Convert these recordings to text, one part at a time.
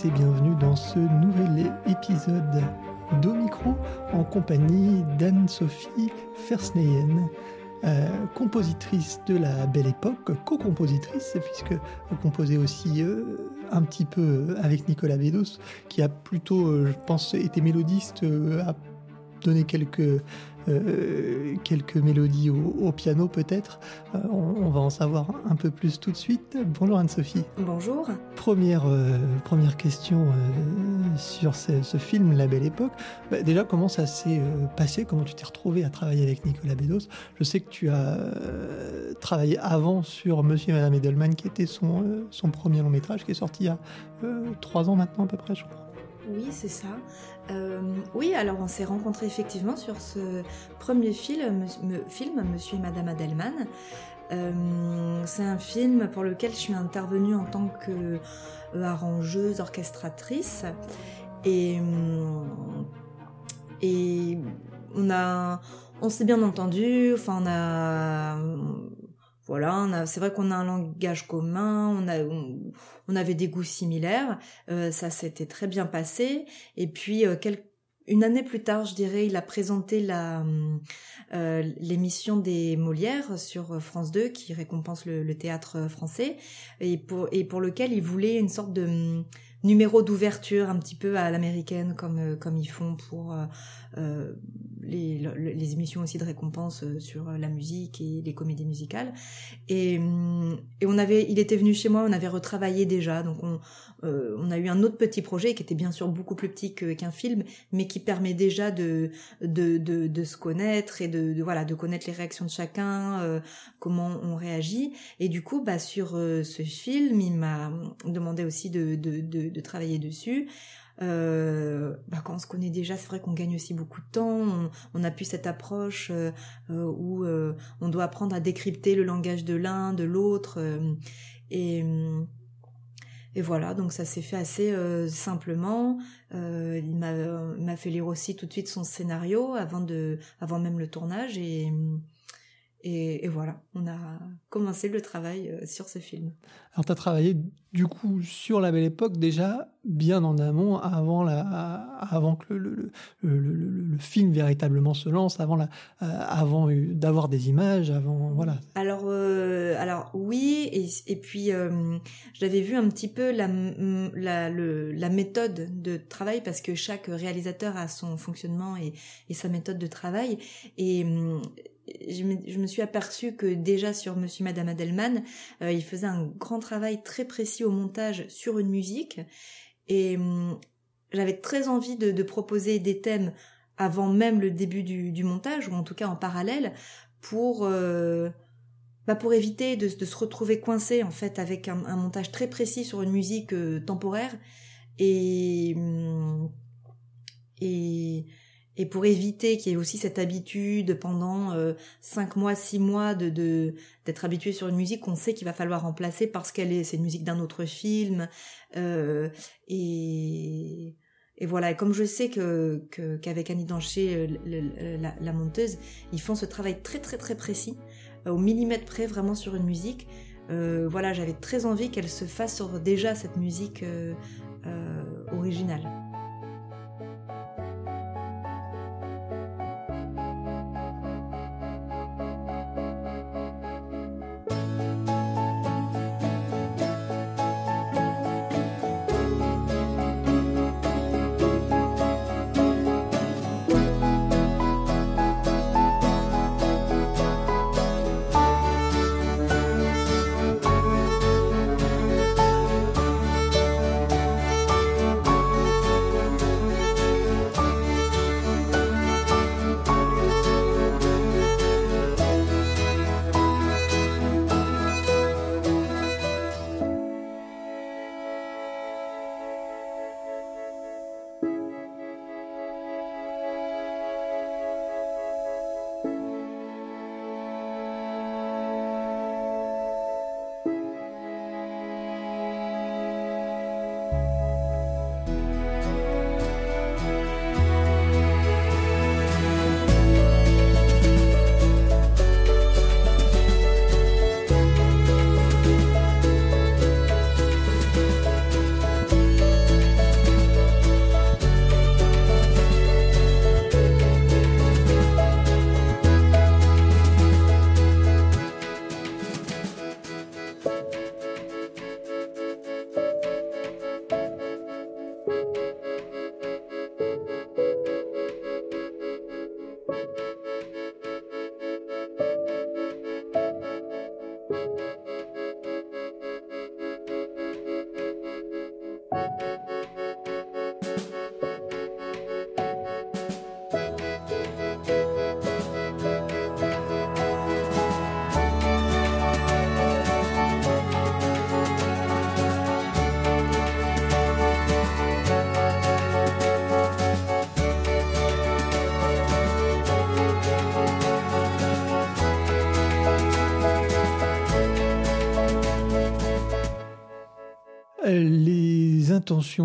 et bienvenue dans ce nouvel épisode d'Omicro en compagnie d'Anne-Sophie Fersneyen, euh, compositrice de la Belle Époque, co-compositrice, puisque vous composez aussi euh, un petit peu avec Nicolas Bédos, qui a plutôt, euh, je pense, été mélodiste, a donné quelques euh, quelques mélodies au, piano peut-être. Euh, on, va en savoir un peu plus tout de suite. Bonjour Anne-Sophie. Bonjour. Première, euh, première question sur ce, film La Belle Époque. Bah, déjà, comment ça s'est passé? Comment tu t'es retrouvé à travailler avec Nicolas Bédos? Je sais que tu as travaillé avant sur Monsieur et Madame Edelman, qui était son, son premier long métrage, qui est sorti il y a trois ans maintenant à peu près, je crois. Oui, c'est ça. Euh, oui, alors on s'est rencontrés effectivement sur ce premier film, Monsieur et Madame Adelman. Euh, c'est un film pour lequel je suis intervenue en tant que euh, arrangeuse, orchestratrice. Et, et on on s'est bien entendu. Enfin, on a, voilà, c'est vrai qu'on a un langage commun, on, a, on, avait des goûts similaires, euh, ça s'était très bien passé. Et puis, euh, une année plus tard, je dirais, il a présenté la euh, l'émission des Molières sur France 2 qui récompense le, le, théâtre français et pour, et pour lequel il voulait une sorte de numéro d'ouverture un petit peu à l'américaine comme euh, comme ils font pour euh, euh les, les, émissions aussi de récompense euh, sur la musique et les comédies musicales. Et, hum, et on avait il était venu chez moi on avait retravaillé déjà. Donc on euh, on a eu un autre petit projet qui était bien sûr beaucoup plus petit qu'un film mais qui permet déjà de de, de, de se connaître et de, voilà de connaître les réactions de chacun euh, comment on réagit. Et du coup bah sur ce film il m'a demandé aussi de de travailler dessus. Euh, bah quand on se connaît déjà, c'est vrai qu'on gagne aussi beaucoup de temps. On, a pu cette approche euh, euh, où on doit apprendre à décrypter le langage de l'un, de l'autre. et, et voilà, donc ça s'est fait assez simplement. il m'a fait lire aussi tout de suite son scénario avant de, avant même le tournage et et, voilà, on a commencé le travail euh, sur ce film. Alors, tu as travaillé du coup sur la belle époque déjà bien en amont, avant, la, avant que le, le, le, film véritablement se lance, avant, la, euh, avant d'avoir des images, avant. Voilà. Alors, euh, alors oui, et, et puis j'avais vu un petit peu la, la, la, méthode de travail parce que chaque réalisateur a son fonctionnement et, et sa méthode de travail. Et je me, suis aperçue que déjà sur Monsieur Madame Adelman, euh, il faisait un grand travail très précis au montage sur une musique. Et hum, j'avais très envie de, proposer des thèmes avant même le début du, montage ou en tout cas en parallèle pour euh, bah pour éviter de, se retrouver coincé en fait avec un, montage très précis sur une musique euh, temporaire. Et hum, et et pour éviter qu'il y ait aussi cette habitude pendant euh, cinq mois, six mois de d'être habitué sur une musique qu'on sait qu'il va falloir remplacer parce qu'elle est c'est une musique d'un autre film euh, et voilà, et comme je sais que qu'avec Annie Dancher, euh, la, la, monteuse, ils font ce travail très très très précis, au millimètre près vraiment sur une musique. voilà, j'avais très envie qu'elle se fasse sur déjà cette musique originale. you.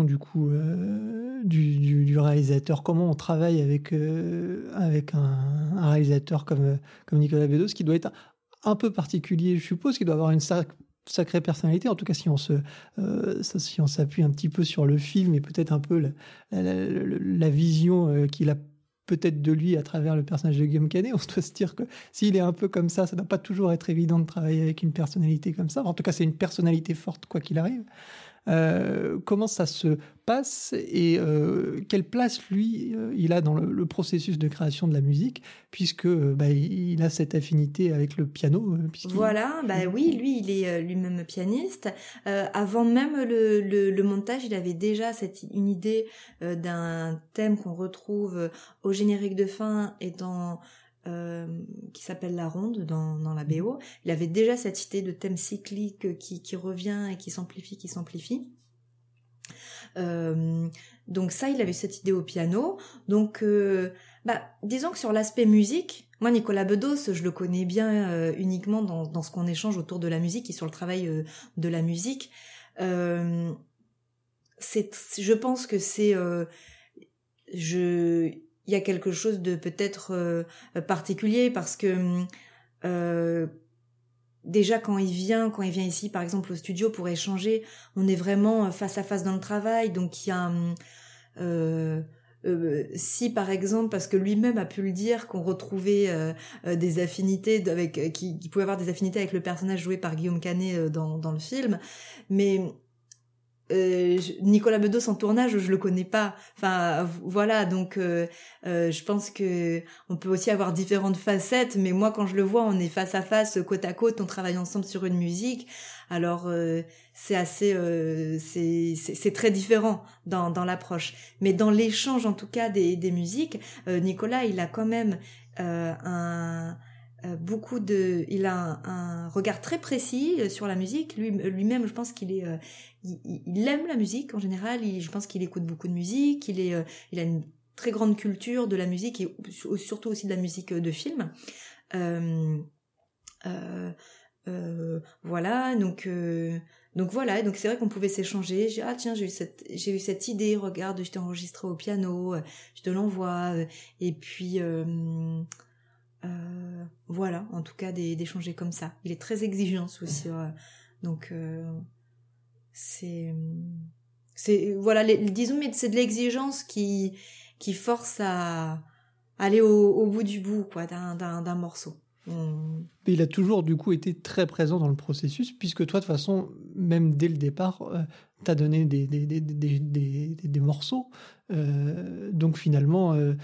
Du coup du, réalisateur? Comment on travaille avec avec un, réalisateur comme comme Nicolas Bedos, qui doit être un peu particulier, je suppose, qui doit avoir une sacrée personnalité? En tout cas, si on se, si s'appuie un petit peu sur le film et peut-être un peu la vision qu'il a peut-être de lui à travers le personnage de Guillaume Canet. On doit se dire que s'il est un peu comme ça, ça ne doit pas toujours être évident de travailler avec une personnalité comme ça. En tout cas, c'est une personnalité forte, quoi qu'il arrive. Euh, comment ça se passe et euh, quelle place lui euh, il a dans le, processus de création de la musique puisque bah, il a cette affinité avec le piano. Voilà, bah oui, lui il est lui-même pianiste. avant même le, le, montage, il avait déjà cette une idée d'un thème qu'on retrouve au générique de fin et dans euh, qui s'appelle La Ronde dans, la BO. Il avait déjà cette idée de thème cyclique qui, revient et qui s'amplifie, qui s'amplifie. Euh, donc ça, il avait cette idée au piano. Donc, euh, bah, disons que sur l'aspect musique, moi, Nicolas Bedos, je le connais bien uniquement dans, ce qu'on échange autour de la musique et sur le travail de la musique. je pense que c'est, je, il y a quelque chose de peut-être euh, particulier parce que euh, déjà quand il vient, quand il vient ici par exemple au studio pour échanger, on est vraiment face à face dans le travail, donc il y a euh, euh, si par exemple, parce que lui-même a pu le dire, qu'on retrouvait des affinités avec, qui, qui, pouvait avoir des affinités avec le personnage joué par Guillaume Canet dans, dans le film, mais euh, Nicolas Bedos en tournage, je le connais pas. Enfin, voilà, donc euh, euh, je pense que on peut aussi avoir différentes facettes, mais moi quand je le vois, on est face à face, côte à côte, on travaille ensemble sur une musique. Alors c'est assez, c'est très différent dans, dans l'approche. Mais dans l'échange, en tout cas des, des musiques, Nicolas, il a quand même un beaucoup de il a un, regard très précis sur la musique lui lui-même je pense qu'il est il, aime la musique en général. je pense qu'il écoute beaucoup de musique. Il est, euh, il a une très grande culture de la musique et surtout aussi de la musique de film. Euh, euh, voilà, donc donc voilà, donc c'est vrai qu'on pouvait s'échanger. J'ai ah tiens j'ai eu cette j'ai eu cette idée. Regarde, je t'ai enregistré au piano, je te l'envoie. Et puis voilà, en tout cas d'échanger comme ça. Il est très exigeant aussi. donc c'est c'est voilà les, disons mais c'est de l'exigence qui qui force à aller au, bout du bout quoi d'un morceau il a toujours du coup été très présent dans le processus puisque toi de toute façon même dès le départ euh, tu as donné des des, des, des, morceaux euh, donc finalement euh,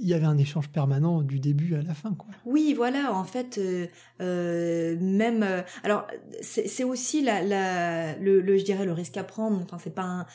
il y avait un échange permanent du début à la fin. Quoi. Oui, voilà, en fait, euh, euh même... Euh, alors, c'est aussi la, le, le, je dirais, le risque à prendre. Enfin, c'est pas un...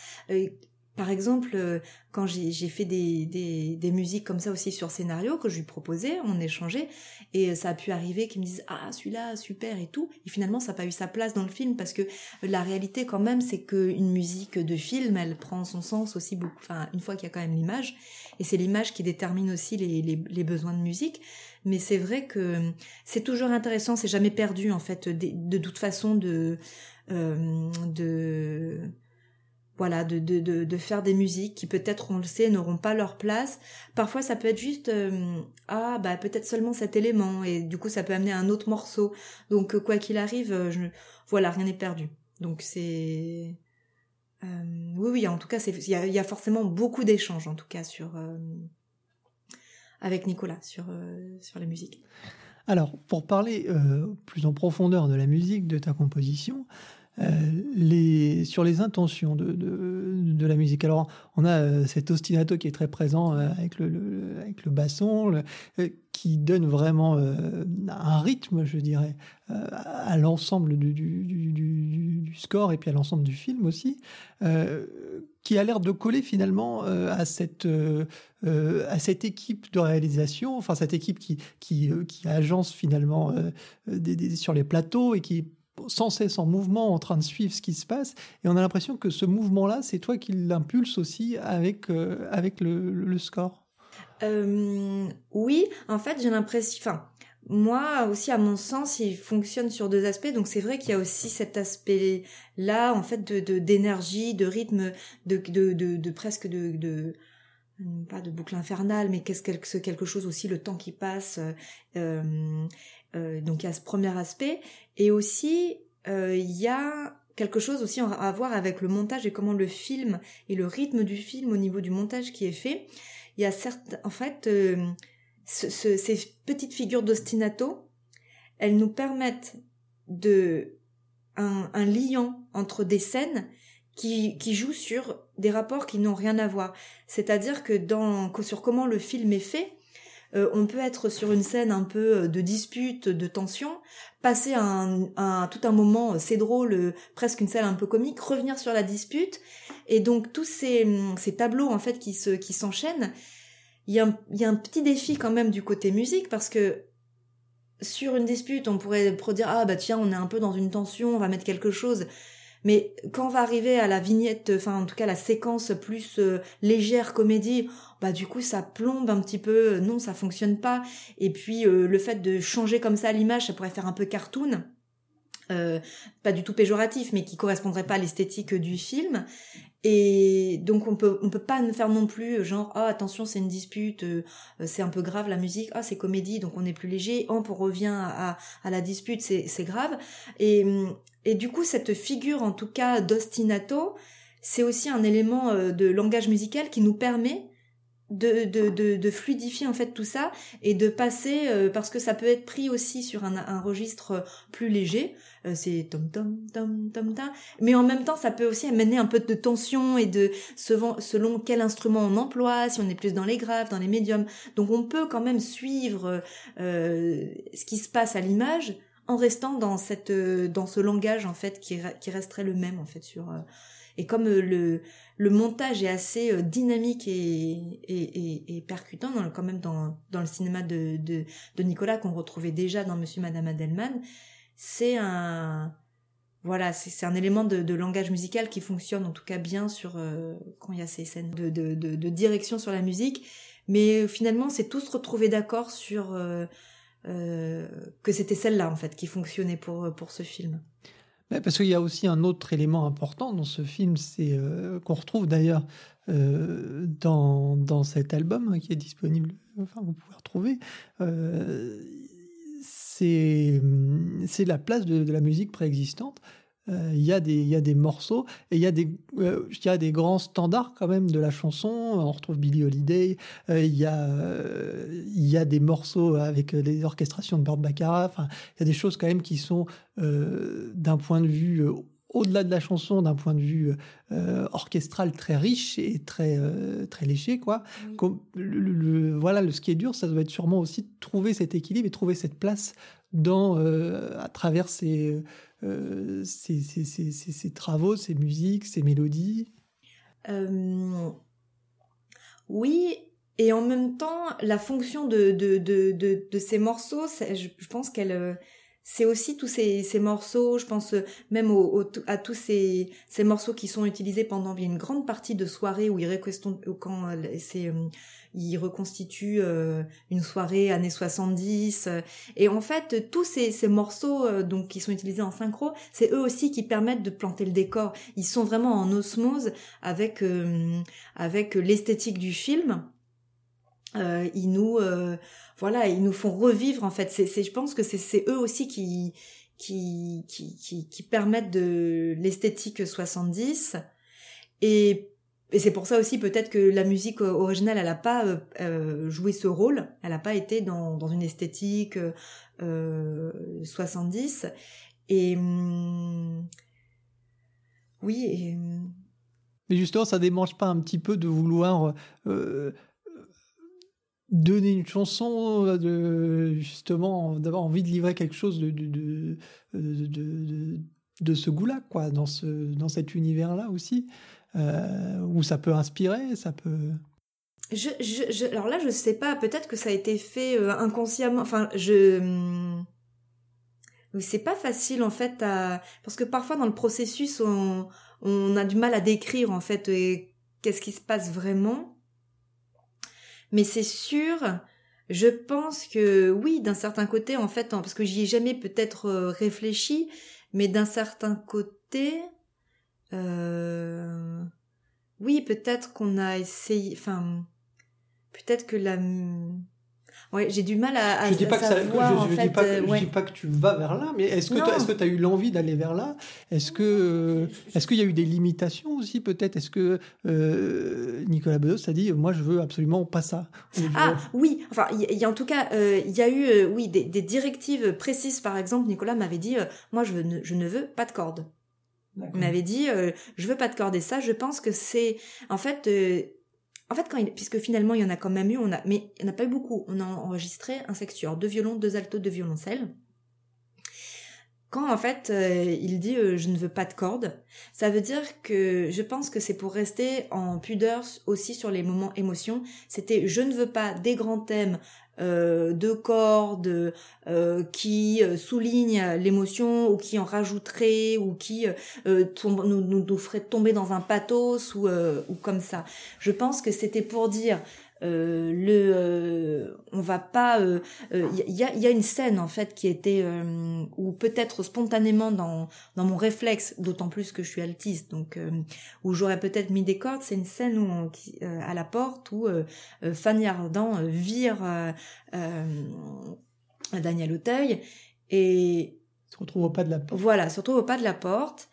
Euh, par exemple, quand j'ai fait des, des, des, musiques comme ça aussi sur scénario que je lui proposais, on échangeait, et ça a pu arriver qu'ils me disent ah celui-là super et tout, et finalement ça n'a pas eu sa place dans le film parce que la réalité quand même c'est qu'une musique de film elle prend son sens aussi beaucoup, enfin une fois qu'il y a quand même l'image, et c'est l'image qui détermine aussi les, les, les besoins de musique. Mais c'est vrai que c'est toujours intéressant, c'est jamais perdu en fait de, de toute façon de euh, de voilà, de, de, de, faire des musiques qui peut-être, on le sait, n'auront pas leur place. Parfois, ça peut être juste, euh, ah, bah peut-être seulement cet élément, et du coup, ça peut amener un autre morceau. Donc, euh, quoi qu'il arrive, euh, je, voilà, rien n'est perdu. Donc, c'est... Oui, oui, en tout cas, il y a, forcément beaucoup d'échanges, en tout cas, sur avec Nicolas, sur, sur la musique. Alors, pour parler plus en profondeur de la musique, de ta composition, les, sur les intentions de, de, la musique. Alors, on a euh, cet ostinato qui est très présent euh, avec, le, avec le basson, qui donne vraiment un rythme, je dirais, à l'ensemble du, du, score et puis à l'ensemble du film aussi, qui a l'air de coller finalement à, cette, à cette équipe de réalisation, enfin cette équipe qui, qui, qui agence finalement sur les plateaux et qui sans cesse en mouvement, en train de suivre ce qui se passe. Et on a l'impression que ce mouvement-là, c'est toi qui l'impulse aussi avec, euh, avec le, score. Euh, oui, en fait, j'ai l'impression. Enfin, moi aussi, à mon sens, il fonctionne sur deux aspects. Donc c'est vrai qu'il y a aussi cet aspect-là, en fait, de d'énergie, de, rythme, de, de, de, presque de, de pas de boucle infernale, mais qu'est-ce quelque, quelque chose aussi, le temps qui passe. Euh, euh, donc il y a ce premier aspect. Et aussi, euh, il y a quelque chose aussi à voir avec le montage et comment le film et le rythme du film au niveau du montage qui est fait. Il y a certes, en fait, euh, ces petites figures d'ostinato, elles nous permettent de un, un liant entre des scènes qui, qui jouent sur des rapports qui n'ont rien à voir. C'est-à-dire que dans sur comment le film est fait, euh, on peut être sur une scène un peu euh, de dispute, de tension, passer un, un tout un moment, euh, c'est drôle, presque une scène un peu comique, revenir sur la dispute, et donc tous ces, ces tableaux en fait qui se qui s'enchaînent, il y, a un, il y a un petit défi quand même du côté musique parce que sur une dispute, on pourrait dire ah bah tiens on est un peu dans une tension, on va mettre quelque chose. Mais quand on va arriver à la vignette, enfin en tout cas la séquence plus euh, légère comédie, bah du coup ça plombe un petit peu, euh, non ça fonctionne pas. Et puis euh, le fait de changer comme ça l'image, ça pourrait faire un peu cartoon. pas du tout péjoratif, mais qui correspondrait pas à l'esthétique du film. Et donc on peut on peut pas faire non plus genre ah attention c'est une dispute c'est un peu grave la musique ah c'est comédie donc on est plus léger oh on revient à, à la dispute c'est c'est grave et et du coup, cette figure, en tout cas, d'ostinato, c'est aussi un élément euh, de langage musical qui nous permet de, fluidifier en fait tout ça et de passer euh, parce que ça peut être pris aussi sur un, registre plus léger. Euh, c'est tom tom tom tom tom mais en même temps ça peut aussi amener un peu de tension et de selon, selon quel instrument on emploie si on est plus dans les graves dans les médiums. Donc on peut quand même suivre ce qui se passe à l'image en restant dans cette euh, dans ce langage en fait qui, qui resterait le même en fait sur euh, et comme euh, le le montage est assez dynamique et, et, et, percutant dans quand même dans, dans le cinéma de, de, de Nicolas qu'on retrouvait déjà dans Monsieur Madame Adelman c'est un voilà c'est un élément de, de, langage musical qui fonctionne en tout cas bien sur quand il y a ces scènes de, de, de, direction sur la musique. Mais finalement c'est tous retrouvés d'accord sur euh, que c'était celle-là en fait qui fonctionnait pour pour ce film. Parce qu'il y a aussi un autre élément important dans ce film, c'est euh, qu'on retrouve d'ailleurs euh, dans, dans cet album qui est disponible, enfin vous pouvez retrouver, c'est la place de, la musique préexistante. Euh, il y, a des, y a des morceaux et il y, a des, euh, y a des grands standards quand même de la chanson. On retrouve Billie Holiday, euh, il y, a, il y a des morceaux avec des orchestrations de Burt Baccarat. Enfin, il y a des choses quand même qui sont d'un point de vue au-delà de la chanson, d'un point de vue orchestral très riche et très très léché, quoi. Comme, le, voilà, le, ce qui est dur, ça doit être sûrement aussi de trouver cet équilibre et trouver cette place dans à travers ces euh, ces, travaux, ces musiques, ces mélodies. Euh, Oui, et en même temps, la fonction de, de, de, de, ces morceaux, je, pense qu'elle euh, c'est aussi tous ces, ces, morceaux, je pense même au, à tous ces, ces morceaux qui sont utilisés pendant une grande partie de soirée où il quand c'est il reconstitue euh, une soirée années 70 et en fait tous ces, ces morceaux euh, donc qui sont utilisés en synchro c'est eux aussi qui permettent de planter le décor. Ils sont vraiment en osmose avec euh, avec l'esthétique du film ils nous voilà ils nous font revivre en fait c'est je pense que c'est eux aussi qui qui, qui, permettent de l'esthétique 70 et et c'est pour ça aussi peut-être que la musique euh, originale, elle n'a pas euh, euh, joué ce rôle, elle n'a pas été dans, dans une esthétique euh, 70. Et hum, oui. Hum, Mais justement, ça démange pas un petit peu de vouloir donner une chanson, de, justement, d'avoir envie de livrer quelque chose de, de, de, ce goût-là, quoi, dans, ce, dans cet univers-là aussi euh, où ça peut inspirer, ça peut. Je, je, alors là, je sais pas. Peut-être que ça a été fait euh, inconsciemment. Enfin, je. Hmm, c'est pas facile en fait parce que parfois dans le processus on, on a du mal à décrire en fait qu'est-ce qui se passe vraiment. Mais c'est sûr je pense que oui, d'un certain côté, en fait, parce que j'y ai jamais peut-être euh, réfléchi, mais d'un certain côté, euh, oui, peut-être qu'on a essayé, enfin, peut-être que la Ouais, j'ai du mal à, à je dis pas que ça, savoir, je, en je fait, dis pas que, euh, je ouais. dis pas que tu vas vers là, mais est-ce que tu que tu as eu l'envie d'aller vers là? Est-ce que est-ce qu'il y a eu des limitations aussi peut-être? Est-ce que euh, Nicolas Bedos a dit moi je veux absolument pas ça je- Ah oui, enfin il y, y a en tout cas euh, il y a eu euh, oui des, des directives précises. Par exemple Nicolas m'avait dit euh, moi je ne, je ne veux pas de corde. Il m'avait dit euh, je veux pas de corde et ça je pense que c'est en fait euh, en fait puisque finalement il y en a quand même eu on a mais il n'y en a pas eu beaucoup. On a enregistré un sextuor deux violons deux altos deux violoncelles. Quand en fait euh, il dit euh, je ne veux pas de corde ça veut dire que je pense que c'est pour rester en pudeur aussi sur les moments émotions c'était je ne veux pas des grands thèmes euh, de cordes euh, qui euh, soulignent l'émotion ou qui en rajouteraient ou qui euh, nous, nous, nous ferait tomber dans un pathos ou, ou comme ça. Je pense que c'était pour dire euh, le euh, on va pas il y, a, y a une scène en fait qui était euh, ou peut-être spontanément dans dans mon réflexe d'autant plus que je suis altiste donc euh, où j'aurais peut-être mis des cordes c'est une scène où on- qui, euh, à la porte où euh, euh, Fanny Ardant euh, vire euh, euh, Daniel Auteuil et se retrouve au pas de la porte. voilà, surtout au pas de la porte.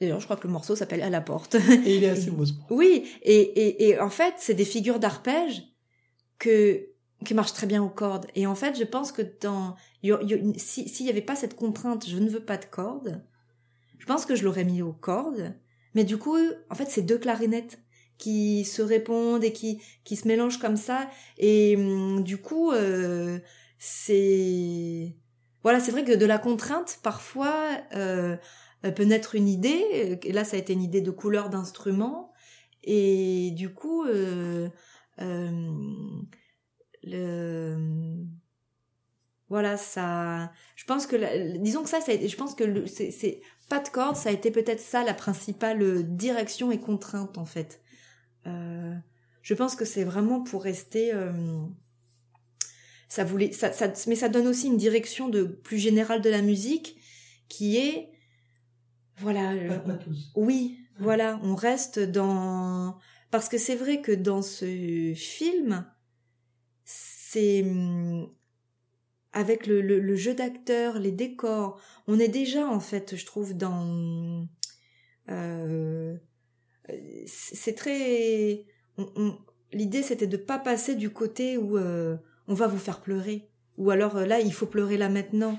D'ailleurs, je crois que le morceau s'appelle À la porte. Et il est assez beau. ce oui, et, et, et en fait, c'est des figures d'arpège que qui marchent très bien aux cordes. Et en fait, je pense que dans il y a- il y a- si- s'il n'y avait pas cette contrainte, je ne veux pas de cordes, je pense que je l'aurais mis aux cordes. Mais du coup, en fait, c'est deux clarinettes qui se répondent et qui qui se mélangent comme ça. Et hum, du coup, euh, c'est voilà, c'est vrai que de la contrainte, parfois, euh, peut naître une idée. Et là, ça a été une idée de couleur d'instrument. Et du coup, euh, euh, le, voilà, ça. Je pense que, la- disons que ça, ça a été- je pense que c'est, pas de corde, ça a été peut-être ça la principale euh, direction et contrainte en fait. Euh, je pense que c'est vraiment pour rester. euh, ça voulait, ça, ça, mais ça donne aussi une direction de plus générale de la musique qui est, voilà. oui, voilà, on reste dans parce que c'est vrai que dans ce film, c'est hum, avec le, le, le jeu d'acteurs, les décors, on est déjà en fait, je trouve, dans euh, c'est très on- on- l'idée c'était de pas passer du côté où euh, on va vous faire pleurer ou alors euh, là il faut pleurer là maintenant.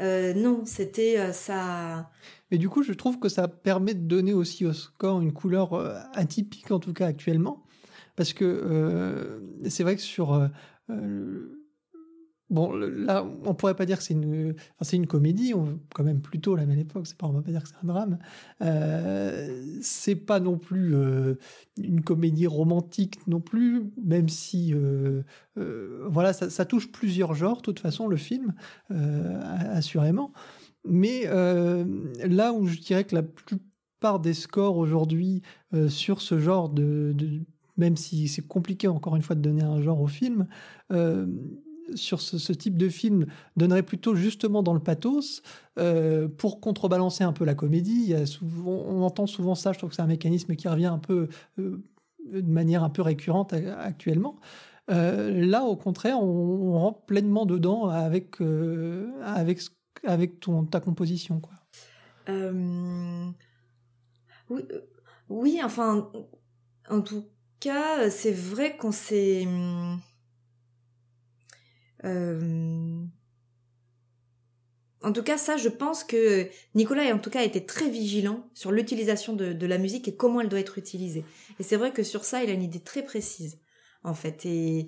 Euh, non, c'était euh, ça. Mais du coup, je trouve que ça permet de donner aussi au score une couleur euh, atypique, en tout cas actuellement. Parce que c'est vrai que sur. Bon, là, on pourrait pas dire que c'est une, enfin, une comédie, on, quand même plutôt la belle époque, c'est pas, on va pas dire que c'est un drame. Euh, c'est pas non plus euh, une comédie romantique non plus, même si. euh, euh, voilà, ça, touche plusieurs genres, de toute façon, le film, assurément. Mais là où je dirais que la plupart des scores aujourd'hui sur ce genre de, même si c'est compliqué encore une fois de donner un genre au film, sur ce, type de film donnerait plutôt justement dans le pathos euh, pour contrebalancer un peu la comédie. On entend souvent ça, je trouve que c'est un mécanisme qui revient un peu euh, de manière un peu récurrente actuellement. Euh, là, au contraire, on, rentre pleinement dedans avec, avec, avec ton, ta composition. Quoi. Oui, oui, enfin, en tout cas, c'est vrai qu'on s'est. hum, euh, En tout cas, ça, je pense que Nicolas, en tout cas, été très vigilant sur l'utilisation de, la musique et comment elle doit être utilisée. Et c'est vrai que sur ça, il a une idée très précise, en fait. Et,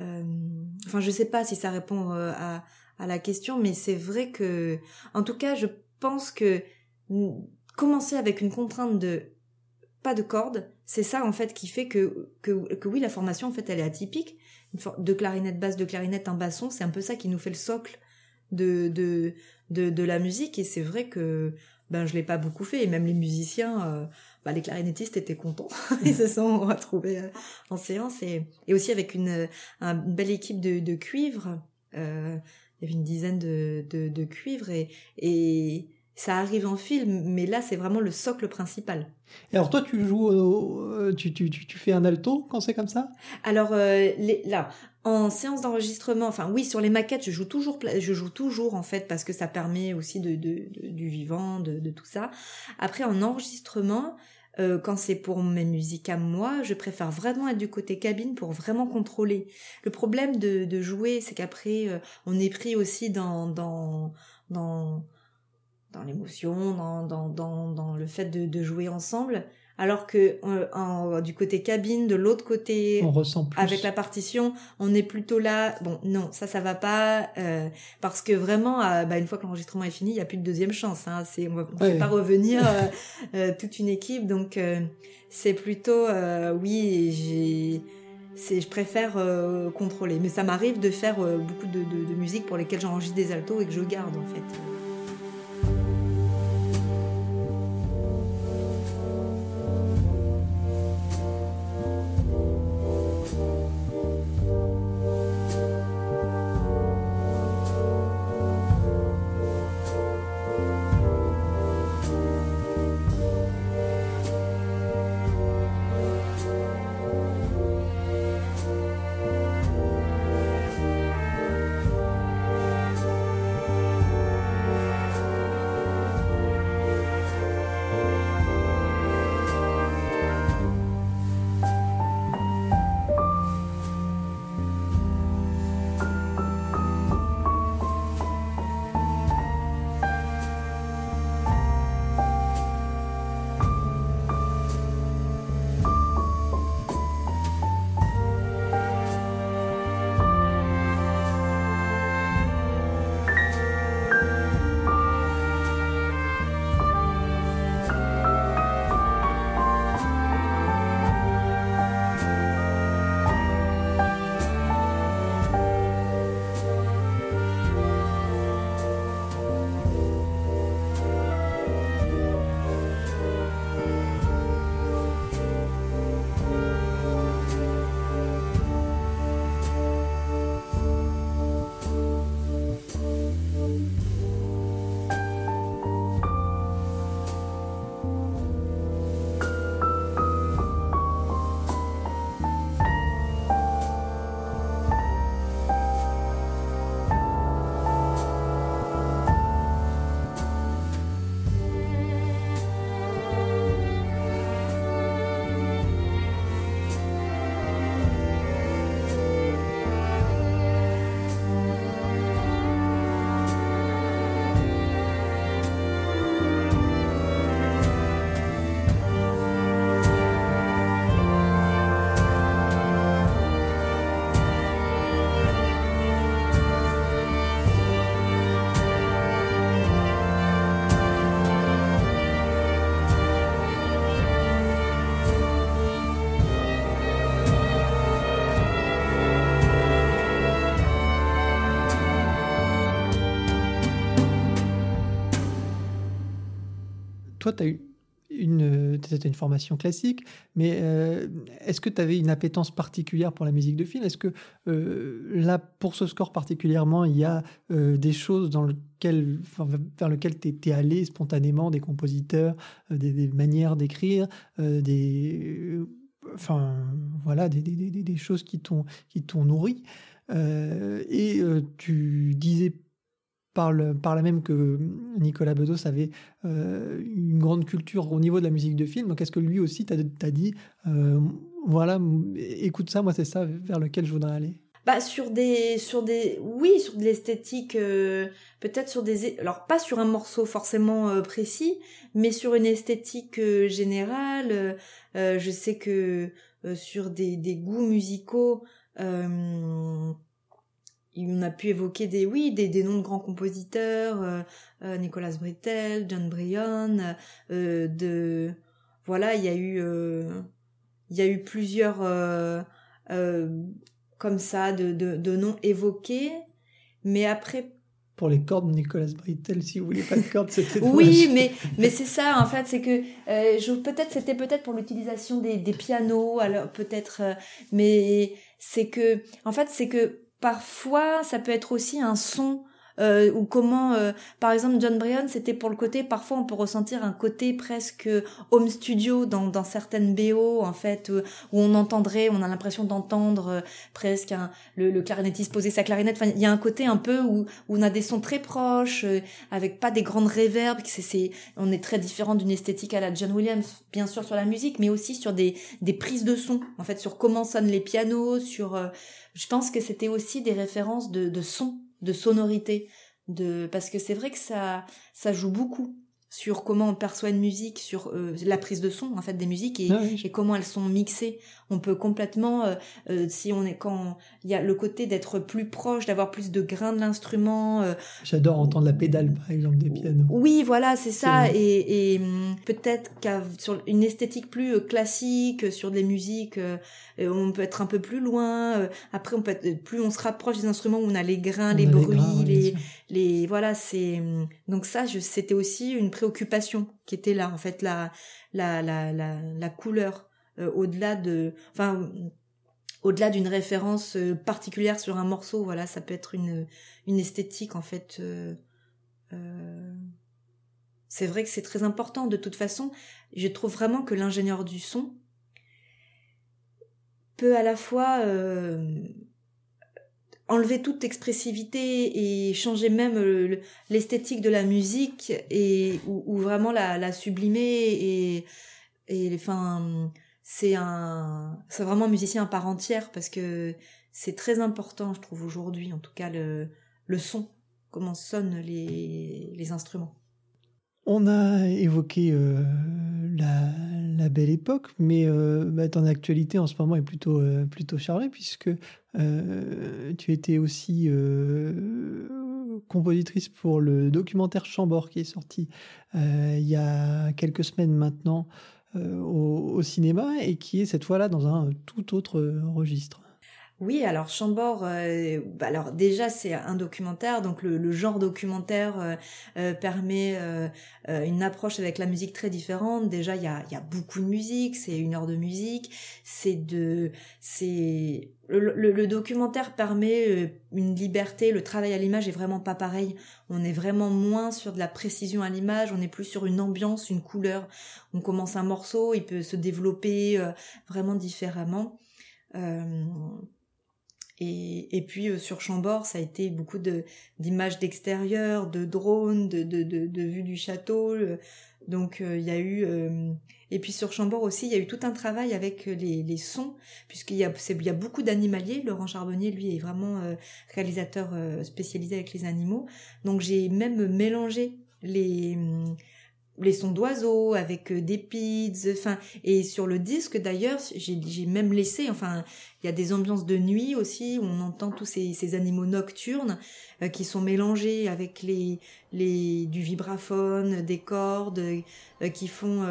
euh, enfin, je sais pas si ça répond euh, à, la question, mais c'est vrai que, en tout cas, je pense que mm, commencer avec une contrainte de pas de cordes, c'est ça en fait qui fait que, que, que oui, la formation en fait elle est atypique. De clarinette basse, de clarinette, un basson, c'est un peu ça qui nous fait le socle de, de, de, de la musique et c'est vrai que ben je l'ai pas beaucoup fait et même les musiciens euh, bah, les clarinettistes étaient contents. Ils se sont retrouvés euh, en séance et, et aussi avec une, une belle équipe de, de cuivre. Euh, il y avait une dizaine de, de, de cuivres et, et ça arrive en film, mais là c'est vraiment le socle principal. Et alors toi tu joues, euh, tu, tu, tu, fais un alto quand c'est comme ça? Alors euh, les, là, en séance d'enregistrement, enfin oui, sur les maquettes, je joue toujours, je joue toujours en fait parce que ça permet aussi de, de, du vivant, de, de, tout ça. Après en enregistrement, euh, quand c'est pour mes musiques à moi, je préfère vraiment être du côté cabine pour vraiment contrôler. Le problème de, de jouer, c'est qu'après euh, on est pris aussi dans dans dans dans l'émotion, dans, dans, dans, dans le fait de, de jouer ensemble alors que euh, du côté cabine, de l'autre côté, on ressent avec la partition, on est plutôt là. Bon, non, ça, ça va pas, euh, parce que vraiment, euh, bah, une fois que l'enregistrement est fini, il y a plus de deuxième chance. Hein, c'est, on va, pas revenir toute une équipe, donc c'est plutôt, oui. C'est, je préfère contrôler, mais ça m'arrive de faire beaucoup de, de, de musique pour lesquelles j'enregistre des altos et que je garde en fait. Toi, tu as eu une, une formation classique, mais euh, est-ce que tu avais une appétence particulière pour la musique de film? Est-ce que euh, là, pour ce score particulièrement, il y a euh, des choses dans lequel, vers lesquelles tu es, allé spontanément, des compositeurs, des, manières d'écrire, des, enfin, voilà, des, des, des choses qui t'ont nourri? Et tu disais par, par là même que Nicolas Bedos avait euh, une grande culture au niveau de la musique de film. Donc, est-ce que lui aussi t'a dit, euh, voilà, écoute ça, moi c'est ça vers lequel je voudrais aller? Bah sur des sur des oui sur de l'esthétique euh, peut-être sur des alors pas sur un morceau forcément précis mais sur une esthétique générale je sais que sur des, des goûts musicaux on a pu évoquer des oui des, des noms de grands compositeurs euh, euh Nicolas Brittel John Bryan euh, de voilà il y a eu euh, il y a eu plusieurs comme ça de, de, de, noms évoqués. Mais après pour les cordes Nicolas Britel si vous voulez pas de cordes c'était oui mais mais c'est ça en fait c'est que euh, peut-être c'était peut-être pour l'utilisation des, des, pianos alors peut-être euh, mais c'est que en fait c'est que parfois ça peut être aussi un son euh, ou comment, euh, par exemple, John Bryan, c'était pour le côté, parfois on peut ressentir un côté presque home studio dans, dans certaines BO, en fait, où, on entendrait, on a l'impression d'entendre euh, presque un, le, le, clarinettiste poser sa clarinette. Enfin, il y a un côté un peu où, où on a des sons très proches, avec pas des grandes réverbes. C'est, c'est, on est très différent d'une esthétique à la John Williams, bien sûr sur la musique, mais aussi sur des, des prises de son, en fait, sur comment sonnent les pianos, sur... je pense que c'était aussi des références de, de son de sonorité, de parce que c'est vrai que ça ça joue beaucoup sur comment on perçoit une musique, sur euh, la prise de son en fait des musiques et, ah et comment elles sont mixées. On peut complètement, euh, euh, si on est quand il y a le côté d'être plus proche, d'avoir plus de grains de l'instrument. J'adore entendre la pédale par exemple des pianos. Oui, voilà, c'est ça. Et, et hum, peut-être qu'à sur une esthétique plus classique, sur des musiques, on peut être un peu plus loin. après, on peut être, plus on se rapproche des instruments où on a les grains, les bruits, les, les voilà. C'est hum, donc ça, c'était aussi une préoccupation qui était là en fait la la la la, couleur euh, au-delà de enfin au-delà d'une référence euh, particulière sur un morceau voilà ça peut être une une esthétique en fait euh, c'est vrai que c'est très important. De toute façon je trouve vraiment que l'ingénieur du son peut à la fois enlever toute expressivité et changer même euh, l'esthétique de la musique et ou, vraiment la, sublimer et et enfin c'est un c'est vraiment un musicien à part entière parce que c'est très important je trouve aujourd'hui en tout cas le le son comment sonnent les les instruments on a évoqué euh, la, belle époque, mais euh, bah, ton actualité en ce moment est plutôt, euh, plutôt chargée, puisque tu étais aussi compositrice pour le documentaire Chambord qui est sorti il y a quelques semaines maintenant au, cinéma et qui est cette fois-là dans un tout autre registre. Oui, alors Chambord, euh, bah, alors déjà c'est un documentaire, donc le, genre documentaire euh, euh, permet une approche avec la musique très différente. Déjà il y a, beaucoup de musique, c'est une heure de musique, c'est de, c'est le, documentaire permet une liberté, le travail à l'image est vraiment pas pareil. On est vraiment moins sur de la précision à l'image, on est plus sur une ambiance, une couleur. On commence un morceau, il peut se développer vraiment différemment. Et puis euh, sur Chambord, ça a été beaucoup de d'images d'extérieur, de drones, de, de, de, vues du château. Donc euh, il y a eu et puis sur Chambord aussi, il y a eu tout un travail avec les, les sons puisqu'il y a y a beaucoup d'animaliers. Laurent Charbonnier, lui, est vraiment réalisateur spécialisé avec les animaux. Donc j'ai même mélangé les les sons d'oiseaux avec euh, des pids enfin et sur le disque d'ailleurs j'ai même laissé enfin il y a des ambiances de nuit aussi où on entend tous ces, ces animaux nocturnes euh, qui sont mélangés avec les les du vibraphone des cordes euh, qui font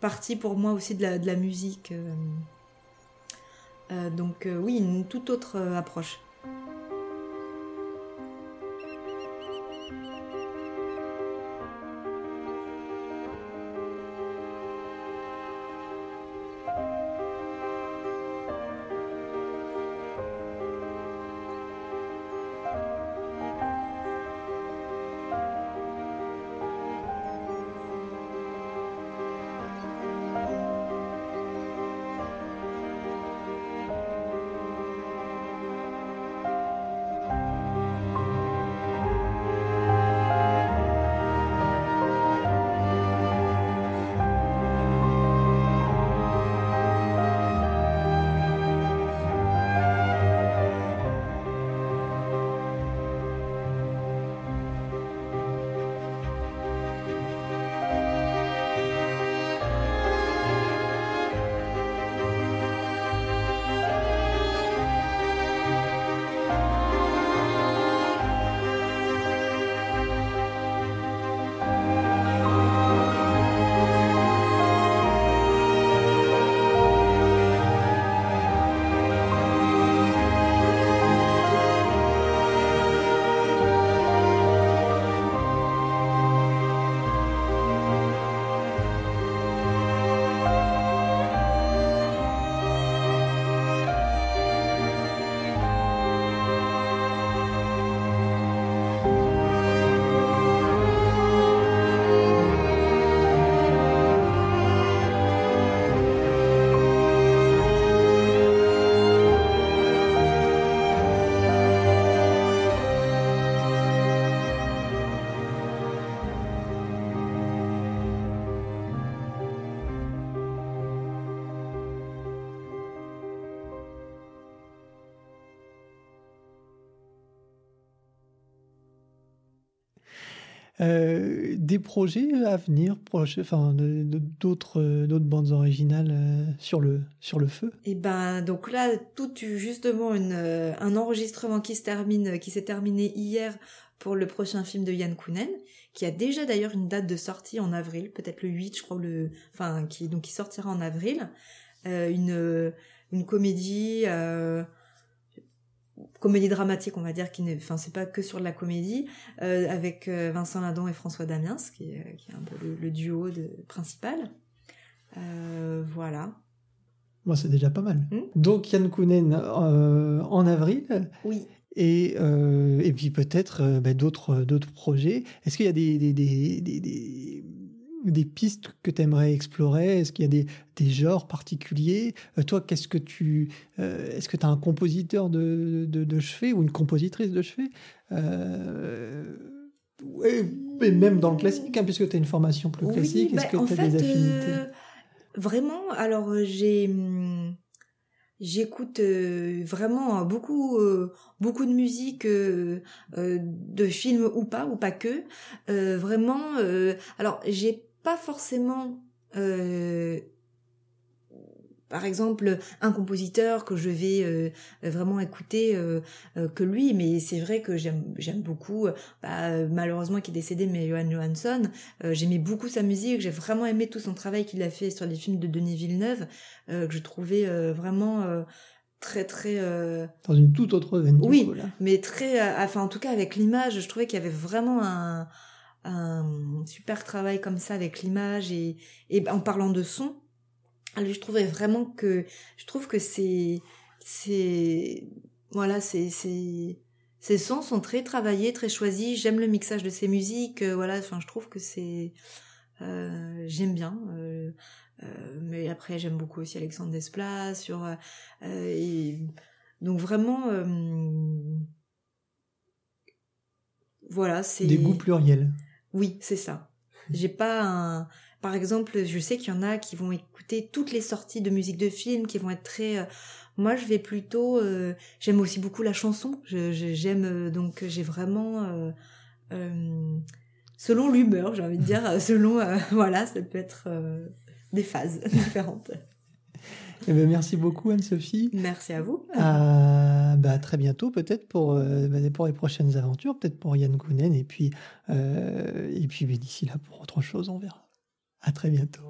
partie pour moi aussi de la de la musique donc oui une toute autre approche Euh, des projets à venir, enfin d'autres d'autres bandes originales euh, sur le sur le feu? Et eh ben donc là tout justement une, euh, un enregistrement qui se termine qui s'est terminé hier pour le prochain film de Yann Kounen qui a déjà d'ailleurs une date de sortie en avril, peut-être le 8 je crois le enfin qui donc qui sortira en avril. une une comédie comédie dramatique, on va dire, qui n'est, enfin, c'est pas que sur de la comédie, euh, avec euh, Vincent Lindon et François Damiens, qui est, qui est un peu le, duo de, principal. Euh, voilà. Moi, c'est déjà pas mal. Hmm Donc, Yann Kounen en avril. Oui. Et, et puis peut-être bah, d'autres, d'autres projets. Est-ce qu'il y a des, des, des, des des pistes que tu aimerais explorer? Est-ce qu'il y a des, des genres particuliers? Euh, Toi, qu'est-ce que tu. Euh, est-ce que tu as un compositeur de, de, de, chevet ou une compositrice de chevet? Euh, et, même dans le classique, hein, puisque tu as une formation plus classique, est-ce bah, que tu as des affinités? Vraiment, alors j'ai. Hum, J'écoute euh, vraiment beaucoup euh, beaucoup de musique euh, de films ou pas ou pas que vraiment alors j'ai pas forcément par exemple un compositeur que je vais euh, vraiment écouter euh, euh, que lui mais c'est vrai que j'aime j'aime beaucoup bah, malheureusement qui est décédé mais Johan Johansson. J'aimais beaucoup sa musique j'ai vraiment aimé tout son travail qu'il a fait sur les films de Denis Villeneuve que je trouvais vraiment très très dans une toute autre veine oui mais très enfin en tout cas avec l'image je trouvais qu'il y avait vraiment un un super travail comme ça avec l'image et, en parlant de son je trouvais vraiment que je trouve que c'est c'est voilà c'est c'est ces sons sont très travaillés, très choisis. J'aime le mixage de ces musiques. Euh, voilà, enfin, je trouve que c'est euh, j'aime bien. Euh, mais après, j'aime beaucoup aussi Alexandre Desplat sur donc vraiment voilà, c'est des goûts pluriels. Oui, c'est ça. J'ai pas un par exemple, je sais qu'il y en a qui vont écouter toutes les sorties de musique de film, qui vont être très... Euh, moi, je vais plutôt... Euh, j'aime aussi beaucoup la chanson. J'aime... Euh, donc, j'ai vraiment... selon l'humeur, j'ai envie de dire, selon... voilà, ça peut être des phases différentes. Eh ben, merci beaucoup Anne-Sophie. Merci à vous. À, bah, très bientôt peut-être pour, bah, pour les prochaines aventures, peut-être pour Yann Kounen et puis, et puis d'ici là pour autre chose on verra. À très bientôt.